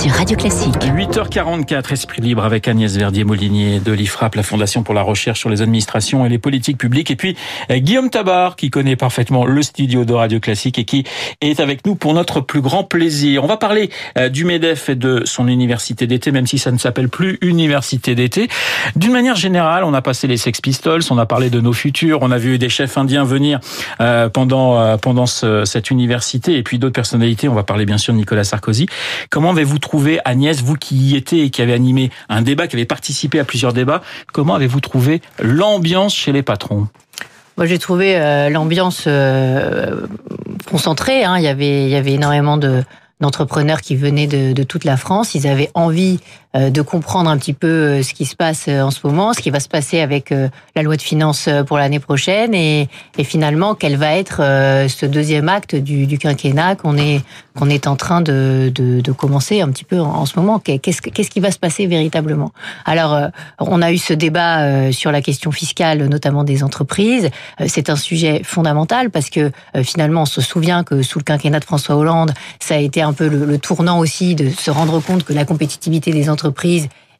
sur Radio Classique. 8h44, Esprit libre avec Agnès Verdier-Molinier de l'IFRAP, la Fondation pour la recherche sur les administrations et les politiques publiques. Et puis euh, Guillaume Tabar, qui connaît parfaitement le studio de Radio Classique et qui est avec nous pour notre plus grand plaisir. On va parler euh, du MEDEF et de son université d'été, même si ça ne s'appelle plus université d'été. D'une manière générale, on a passé les Sex Pistols, on a parlé de nos futurs, on a vu des chefs indiens venir euh, pendant pendant cette université et puis d'autres personnalités. On va parler bien sûr de Nicolas Sarkozy. Comment avez-vous trouvé, Agnès, vous qui y étiez et qui avez animé un débat, qui avez participé à plusieurs débats, comment avez-vous trouvé l'ambiance chez les patrons? Moi, j'ai trouvé euh, l'ambiance euh, concentrée. Hein. Il y avait, il y avait énormément de d'entrepreneurs qui venaient de, de, toute la France. Ils avaient envie de comprendre un petit peu euh, ce qui se passe euh, en ce moment, ce qui va se passer avec la loi de finances pour l'année prochaine et, et, finalement quel va être ce deuxième acte du, du quinquennat qu'on est qu'on est en train de, de, de, commencer un petit peu en, ce moment? Qu'est-ce qu'est-ce qui va se passer véritablement? Alors, on a eu ce débat sur la question fiscale, notamment des entreprises. C'est un sujet fondamental parce que finalement, on se souvient que sous le quinquennat de François Hollande, ça a été un peu le tournant aussi de se rendre compte que la compétitivité des entreprises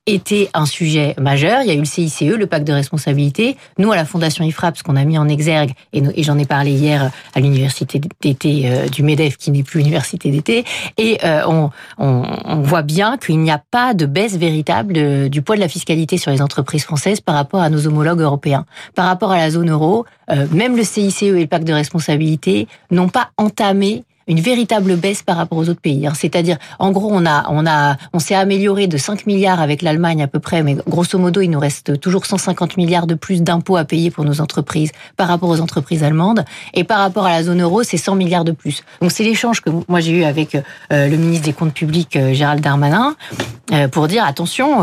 était un sujet majeur. Il y a eu le CICE, le pacte de responsabilité. Nous, à la Fondation IFRAP, ce qu'on a mis en exergue, et, j'en ai parlé hier à l'université d'été euh, du MEDEF, qui n'est plus université d'été, et euh, on, voit bien qu'il n'y a pas de baisse véritable du poids de la fiscalité sur les entreprises françaises par rapport à nos homologues européens. Par rapport à la zone euro, euh, même le CICE et le pacte de responsabilité n'ont pas entamé une véritable baisse par rapport aux autres pays. Hein. C'est-à-dire, en gros, on a, on a, on s'est amélioré de 5 milliards avec l'Allemagne à peu près, mais grosso modo, il nous reste toujours 150 milliards de plus d'impôts à payer pour nos entreprises par rapport aux entreprises allemandes. Et par rapport à la zone euro, c'est 100 milliards de plus. Donc c'est l'échange que moi j'ai eu avec euh, le ministre des Comptes Publics, euh, Gérald Darmanin, euh, pour dire attention,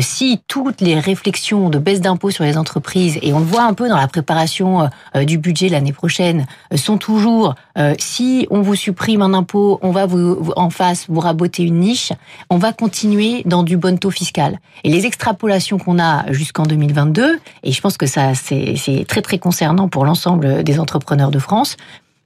si toutes les réflexions de baisse d'impôts sur les entreprises, et on le voit un peu dans la préparation du budget l'année prochaine, sont toujours, si on vous supprime un impôt, on va vous, en face vous raboter une niche, on va continuer dans du bon taux fiscal. Et les extrapolations qu'on a jusqu'en 2022, et je pense que ça c'est très très concernant pour l'ensemble des entrepreneurs de France,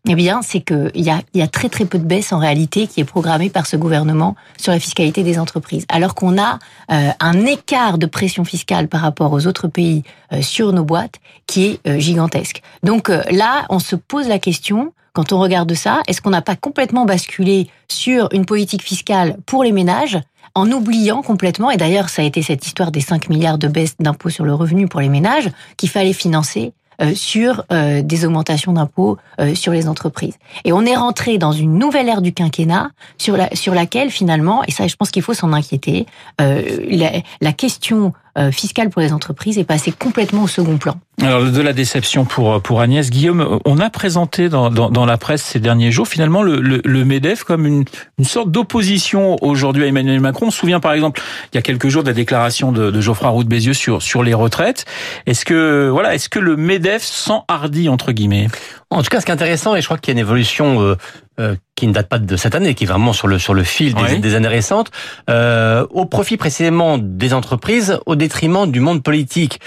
eh bien, c'est qu'il y a, y a très très peu de baisse en réalité qui est programmée par ce gouvernement sur la fiscalité des entreprises. Alors qu'on a euh, un écart de pression fiscale par rapport aux autres pays euh, sur nos boîtes qui est euh, gigantesque. Donc là, on se pose la question quand on regarde ça, est-ce qu'on n'a pas complètement basculé sur une politique fiscale pour les ménages en oubliant complètement, et d'ailleurs ça a été cette histoire des 5 milliards de baisse d'impôts sur le revenu pour les ménages, qu'il fallait financer euh, sur euh, des augmentations d'impôts euh, sur les entreprises. Et on est rentré dans une nouvelle ère du quinquennat sur, la, sur laquelle finalement, et ça je pense qu'il faut s'en inquiéter, la, la question euh, fiscale pour les entreprises est passé complètement au second plan. Alors de la déception pour pour Agnès Guillaume, on a présenté dans, dans, dans la presse ces derniers jours finalement le, le, le Medef comme une, une sorte d'opposition aujourd'hui à Emmanuel Macron. On se souvient par exemple il y a quelques jours de la déclaration de, de Geoffroy Roux de Bézieux sur sur les retraites. Est-ce que voilà est-ce que le Medef s'enhardit entre guillemets? En tout cas, ce qui est intéressant et je crois qu'il y a une évolution euh, euh, qui ne date pas de cette année, qui est vraiment sur le sur le fil des, années récentes, euh, au profit précisément des entreprises, au détriment du monde politique.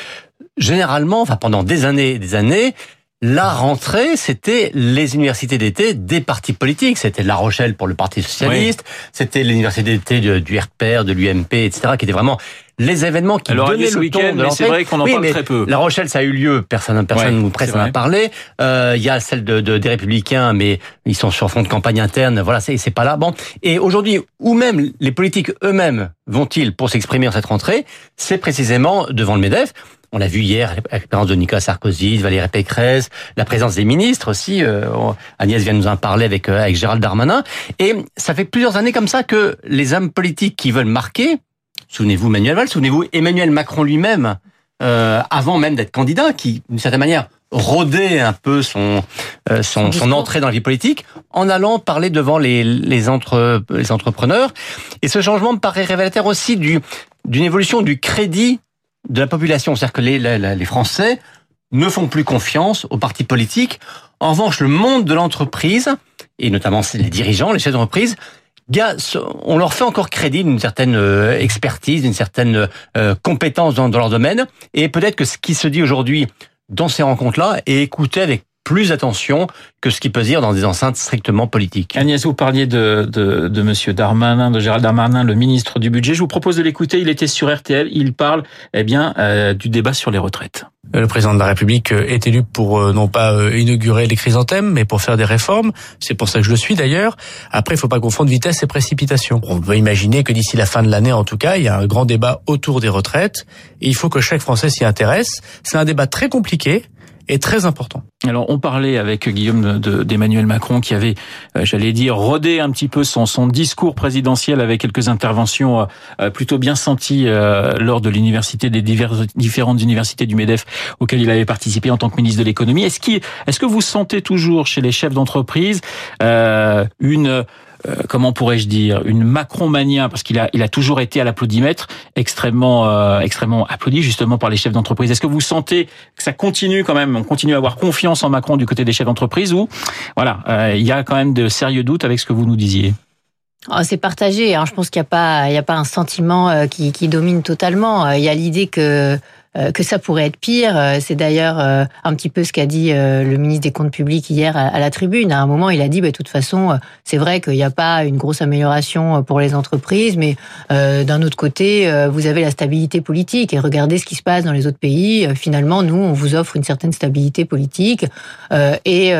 Généralement, enfin pendant des années et des années, la rentrée, c'était les universités d'été des partis politiques. C'était La Rochelle pour le Parti socialiste, c'était l'université d'été du, RPR, de l'UMP, etc., qui étaient vraiment les événements qui Alors, donnaient le ton de C'est vrai qu'on en parle très peu. La Rochelle, ça a eu lieu, personne, personne nous presse en a parlé. Euh, il y a celle de, des Républicains, mais ils sont sur fond de campagne interne. Voilà, c'est pas là. Bon, et aujourd'hui, où même les politiques eux-mêmes vont-ils pour s'exprimer en cette rentrée? C'est précisément devant le Medef. On l'a vu hier, la présence de Nicolas Sarkozy, de Valérie Pécresse, la présence des ministres aussi. Euh, Agnès vient de nous en parler avec, euh, avec Gérald Darmanin. Et ça fait plusieurs années comme ça que les hommes politiques qui veulent marquer, souvenez-vous Manuel Valls, souvenez-vous Emmanuel Macron lui-même, euh, avant même d'être candidat, qui d'une certaine manière rôdait un peu son, euh, son, son, entrée dans la vie politique en allant parler devant les, les, entre, les entrepreneurs. Et ce changement me paraît révélateur aussi du, d'une évolution du crédit de la population. C'est-à-dire que les, les, Français ne font plus confiance aux partis politiques. En revanche, le monde de l'entreprise, et notamment les dirigeants, les chefs d'entreprise, on leur fait encore crédit d'une certaine euh, expertise, d'une certaine euh, compétence dans, leur domaine, et peut-être que ce qui se dit aujourd'hui dans ces rencontres-là est écouté avec plus attention que ce qui peut se dire dans des enceintes strictement politiques. Agnès, vous parliez de, de, de Monsieur Darmanin, de Gérald Darmanin, le ministre du Budget. Je vous propose de l'écouter. Il était sur RTL. Il parle, eh bien, euh, du débat sur les retraites. Le président de la République est élu pour euh, non pas euh, inaugurer les chrysanthèmes, mais pour faire des réformes. C'est pour ça que je le suis d'ailleurs. Après, il faut pas confondre vitesse et précipitation. On peut imaginer que d'ici la fin de l'année, en tout cas, il y a un grand débat autour des retraites. Et il faut que chaque Français s'y intéresse. C'est un débat très compliqué est très important. Alors on parlait avec Guillaume d'Emmanuel Macron qui avait, euh, j'allais dire, rodé un petit peu son, discours présidentiel avec quelques interventions euh, plutôt bien senties euh, lors de l'université des différentes universités du Medef auxquelles il avait participé en tant que ministre de l'économie. Est-ce est-ce que vous sentez toujours chez les chefs d'entreprise une euh, comment pourrais-je dire, une Macron-mania, parce qu'il a, il a toujours été à l'applaudimètre, extrêmement, euh, extrêmement applaudi justement par les chefs d'entreprise. Est-ce que vous sentez que ça continue quand même, on continue à avoir confiance en Macron du côté des chefs d'entreprise ou, voilà, euh, il y a quand même de sérieux doutes avec ce que vous nous disiez? Oh, c'est partagé. Hein. Je pense qu'il n'y a pas, il y a pas un sentiment qui, qui domine totalement. Il y a l'idée que que ça pourrait être pire. Euh, c'est d'ailleurs euh, un petit peu ce qu'a dit le ministre des Comptes publics hier à la tribune. À un moment, il a dit, bah, de toute façon, c'est vrai qu'il n'y a pas une grosse amélioration pour les entreprises, mais d'un autre côté, vous avez la stabilité politique et regardez ce qui se passe dans les autres pays. Finalement, nous, on vous offre une certaine stabilité politique et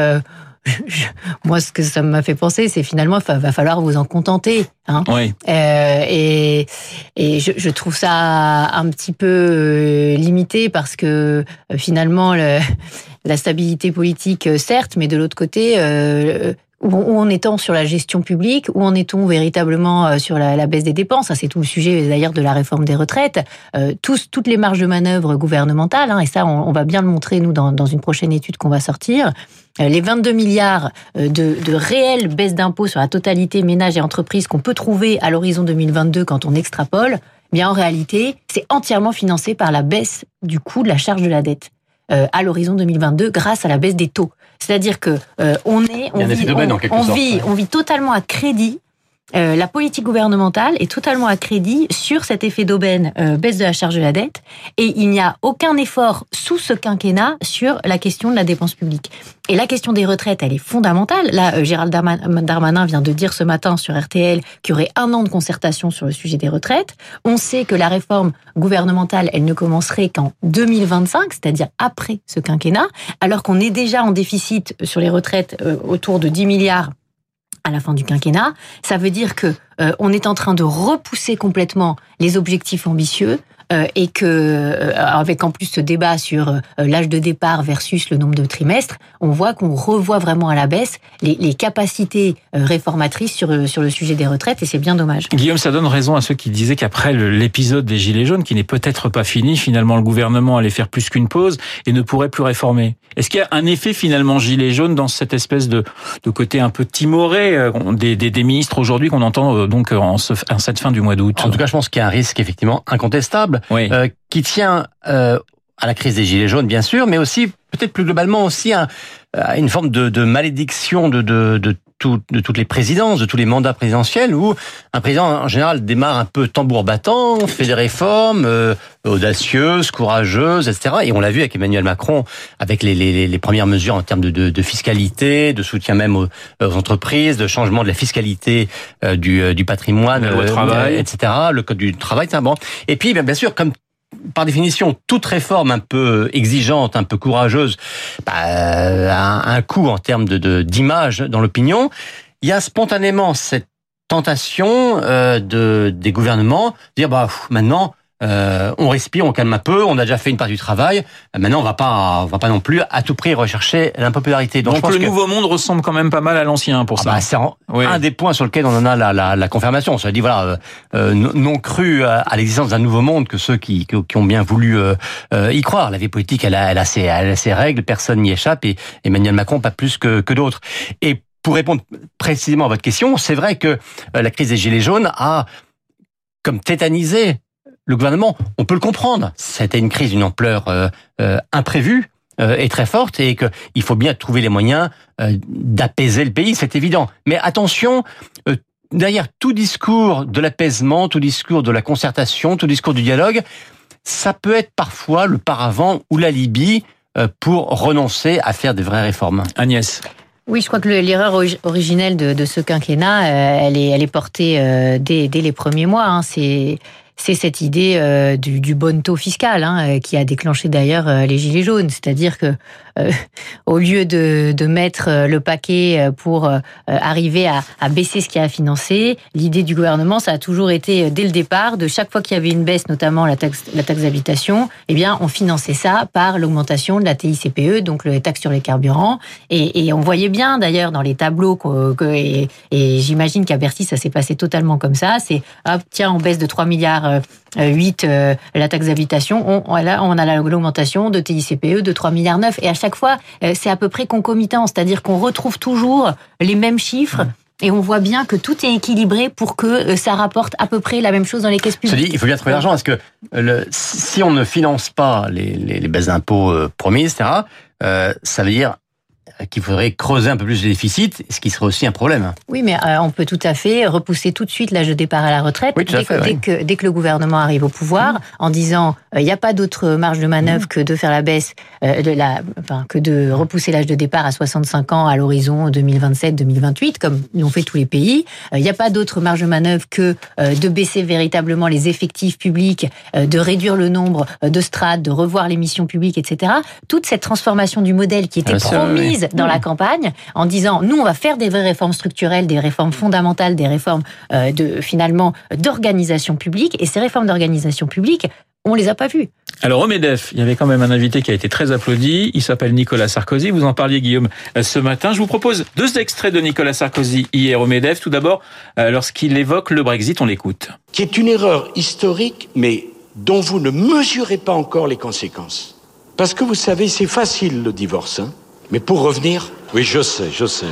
moi, ce que ça m'a fait penser, c'est finalement, il va falloir vous en contenter. Hein. Oui. Euh, et et je, je, trouve ça un petit peu euh, limité parce que euh, finalement, le, la stabilité politique, euh, certes, mais de l'autre côté, euh, où en est-on sur la gestion publique Où en est-on véritablement sur la, la, baisse des dépenses Ça, c'est tout le sujet d'ailleurs de la réforme des retraites. Euh, tous, toutes les marges de manœuvre gouvernementales, hein, et ça, on, on, va bien le montrer, nous, dans, dans une prochaine étude qu'on va sortir. Euh, les 22 milliards euh, de, de réelles baisses d'impôts sur la totalité ménages et entreprises qu'on peut trouver à l'horizon 2022 quand on extrapole, eh bien en réalité, c'est entièrement financé par la baisse du coût de la charge de la dette euh, à l'horizon 2022 grâce à la baisse des taux. C'est-à-dire que on est, on, vit, on, vit, on vit totalement à crédit euh, la politique gouvernementale est totalement à crédit sur cet effet d'aubaine, euh, baisse de la charge de la dette, et il n'y a aucun effort sous ce quinquennat sur la question de la dépense publique. Et la question des retraites, elle est fondamentale. Là, euh, Gérald Darmanin vient de dire ce matin sur RTL qu'il y aurait un an de concertation sur le sujet des retraites. On sait que la réforme gouvernementale, elle ne commencerait qu'en 2025, c'est-à-dire après ce quinquennat, alors qu'on est déjà en déficit sur les retraites autour de 10 milliards à la fin du quinquennat. Ça veut dire que euh, on est en train de repousser complètement les objectifs ambitieux et que euh, avec en plus ce débat sur euh, l'âge de départ versus le nombre de trimestres, on voit qu'on revoit vraiment à la baisse les, les capacités réformatrices sur sur le sujet des retraites et c'est bien dommage. Guillaume, ça donne raison à ceux qui disaient qu'après l'épisode des gilets jaunes, qui n'est peut-être pas fini, finalement le gouvernement allait faire plus qu'une pause et ne pourrait plus réformer. Est-ce qu'il y a un effet finalement gilet jaune dans cette espèce de, de côté un peu timoré des, des, des ministres aujourd'hui qu'on entend donc en, ce, en cette fin du mois d'août? En tout cas, je pense qu'il y a un risque effectivement incontestable euh, qui tient euh, à la crise des gilets jaunes, bien sûr, mais aussi peut-être plus globalement aussi à, une forme de, malédiction de, de, de toutes les présidences, de tous les mandats présidentiels, où un président en général démarre un peu tambour battant, fait des réformes euh, audacieuses, courageuses, etc. Et on l'a vu avec Emmanuel Macron, avec les, les, les premières mesures en termes de, de, de, fiscalité, de soutien même aux, entreprises, de changement de la fiscalité euh, du, euh, du patrimoine, le travail. etc. Le code du travail, c'est bon. Et puis, bien sûr, comme par définition, toute réforme un peu exigeante, un peu courageuse, bah, a un coût en termes de d'image dans l'opinion. Il y a spontanément cette tentation euh, de des gouvernements de dire bah maintenant euh, on respire, on calme un peu, on a déjà fait une partie du travail. Maintenant, on va pas, on va pas non plus à tout prix rechercher l'impopularité. Donc, Donc le nouveau monde ressemble quand même pas mal à l'ancien pour ah ça. Bah, c'est un des points sur lequel on en a la, la, la confirmation. On se dit voilà, euh, euh non cru à, l'existence d'un nouveau monde que ceux qui, qui ont bien voulu euh, euh, y croire. La vie politique, elle a, elle a, ses, elle a ses règles, personne n'y échappe, et Emmanuel Macron pas plus que, que d'autres. Et pour répondre précisément à votre question, c'est vrai que la crise des gilets jaunes a comme tétanisé le gouvernement, on peut le comprendre. C'était une crise d'une ampleur euh, euh, imprévue euh, et très forte et qu'il faut bien trouver les moyens d'apaiser le pays, c'est évident. Mais attention, derrière tout discours de l'apaisement, tout discours de la concertation, tout discours du dialogue, ça peut être parfois le paravent ou la Libye pour renoncer à faire des vraies réformes. Agnès. Oui, je crois que l'erreur originelle de, ce quinquennat, euh, elle, est, elle est portée euh, dès, les premiers mois. Hein. C'est c'est cette idée du, du bon taux fiscal hein, qui a déclenché d'ailleurs les gilets jaunes. C'est-à-dire que euh, au lieu de, mettre euh, le paquet euh, pour arriver à, baisser ce qui a financé, l'idée du gouvernement, ça a toujours été dès le départ, de chaque fois qu'il y avait une baisse, notamment la taxe, la taxe d'habitation, eh bien, on finançait ça par l'augmentation de la TICPE, donc le taxe sur les carburants. Et, et on voyait bien d'ailleurs dans les tableaux que, et, et j'imagine qu'à Bercy, ça s'est passé totalement comme ça. C'est hop, tiens, on baisse de 3 milliards 8 la taxe d'habitation. On, là, on a l'augmentation de TICPE de 3 milliards 9. Et à chaque fois, euh, c'est à peu près concomitant, c'est-à-dire qu'on retrouve toujours les mêmes chiffres. Et on voit bien que tout est équilibré pour que euh, ça rapporte à peu près la même chose dans les caisses publiques. il faut bien trouver l'argent parce que le, si on ne finance pas les, les, baisses d'impôts euh, promises, etc., ça veut dire qu'il faudrait creuser un peu plus le déficit, ce qui serait aussi un problème. Oui, mais euh, on peut tout à fait repousser tout de suite l'âge de départ à la retraite dès, que, dès, que, le gouvernement arrive au pouvoir, en disant euh, il n'y a pas d'autre marge de manœuvre que de faire la baisse, euh, de la, enfin, que de repousser l'âge de départ à 65 ans à l'horizon 2027-2028, comme l'ont fait tous les pays. Il n'y a pas d'autre marge de manœuvre que de baisser véritablement les effectifs publics, de réduire le nombre de strates, de revoir les missions publiques, etc. Toute cette transformation du modèle qui était promise dans la campagne en disant nous on va faire des vraies réformes structurelles, des réformes fondamentales, des réformes euh, de finalement d'organisation publique et ces réformes d'organisation publique on les a pas vues. Alors au MEDEF, il y avait quand même un invité qui a été très applaudi. Il s'appelle Nicolas Sarkozy. Vous en parliez Guillaume euh, ce matin. Je vous propose deux extraits de Nicolas Sarkozy hier au MEDEF. Tout d'abord, euh, lorsqu'il évoque le Brexit, on l'écoute. Qui est une erreur historique, mais dont vous ne mesurez pas encore les conséquences. Parce que vous savez, c'est facile le divorce. Hein mais pour revenir, oui, je sais, je sais.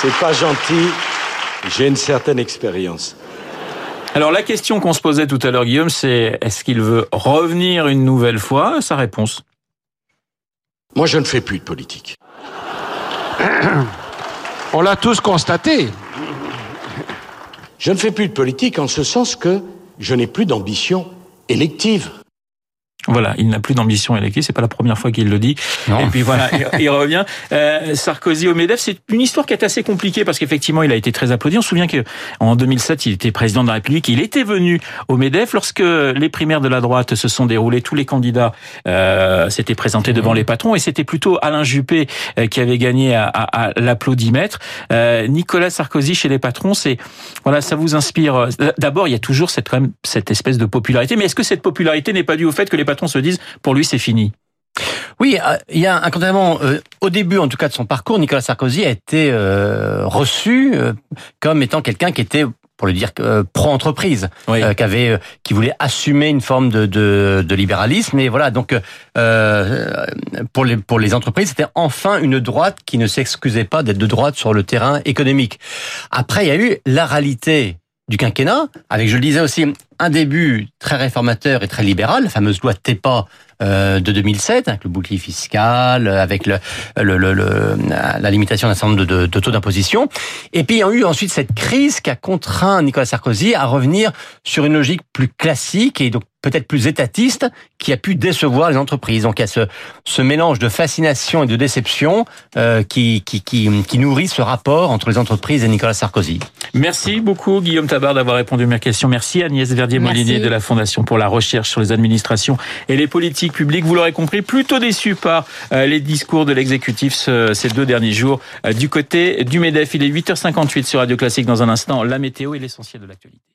C'est pas gentil. J'ai une certaine expérience. Alors la question qu'on se posait tout à l'heure, Guillaume, c'est est-ce qu'il veut revenir une nouvelle fois? Sa réponse. Moi, je ne fais plus de politique. On l'a tous constaté. Je ne fais plus de politique en ce sens que je n'ai plus d'ambition élective. Voilà, il n'a plus d'ambition élective, c'est pas la première fois qu'il le dit. Et puis voilà, il, revient. Euh, Sarkozy au Medef, c'est une histoire qui est assez compliquée parce qu'effectivement, il a été très applaudi. On se souvient que en 2007, il était président de la République. Il était venu au Medef lorsque les primaires de la droite se sont déroulées. Tous les candidats euh, s'étaient présentés devant les patrons et c'était plutôt Alain Juppé euh, qui avait gagné à, à, l'applaudimètre. Euh, Nicolas Sarkozy chez les patrons, c'est voilà, ça vous inspire. D'abord, il y a toujours cette quand même cette espèce de popularité, mais est-ce que cette popularité n'est pas due au fait que les patrons se disent pour lui c'est fini. Oui, euh, il y a un euh, au début en tout cas de son parcours, Nicolas Sarkozy a été euh, reçu comme étant quelqu'un qui était pour le dire pro-entreprise, qui avait, qui voulait assumer une forme de, de, de libéralisme. Et voilà, donc pour les pour les entreprises, c'était enfin une droite qui ne s'excusait pas d'être de droite sur le terrain économique. Après, il y a eu la réalité du quinquennat, avec, je le disais aussi, un début très réformateur et très libéral, la fameuse loi TEPA euh, de 2007, avec le bouclier fiscal, avec le, le, le, la limitation d'un certain nombre de, de, taux d'imposition. Et puis il y a eu ensuite cette crise qui a contraint Nicolas Sarkozy à revenir sur une logique plus classique et donc peut-être plus étatiste qui a pu décevoir les entreprises. Donc il y a ce, ce mélange de fascination et de déception euh, qui, qui, qui, qui, nourrit ce rapport entre les entreprises et Nicolas Sarkozy. Merci beaucoup Guillaume Tabar d'avoir répondu à mes questions. Merci Agnès Verdier-Molinier de la Fondation pour la recherche sur les administrations et les politiques publiques. Vous l'aurez compris, plutôt déçu par euh, les discours de l'exécutif ces deux derniers jours euh, du côté du MEDEF. Il est 8h58 sur Radio Classique dans un instant. La météo est l'essentiel de l'actualité.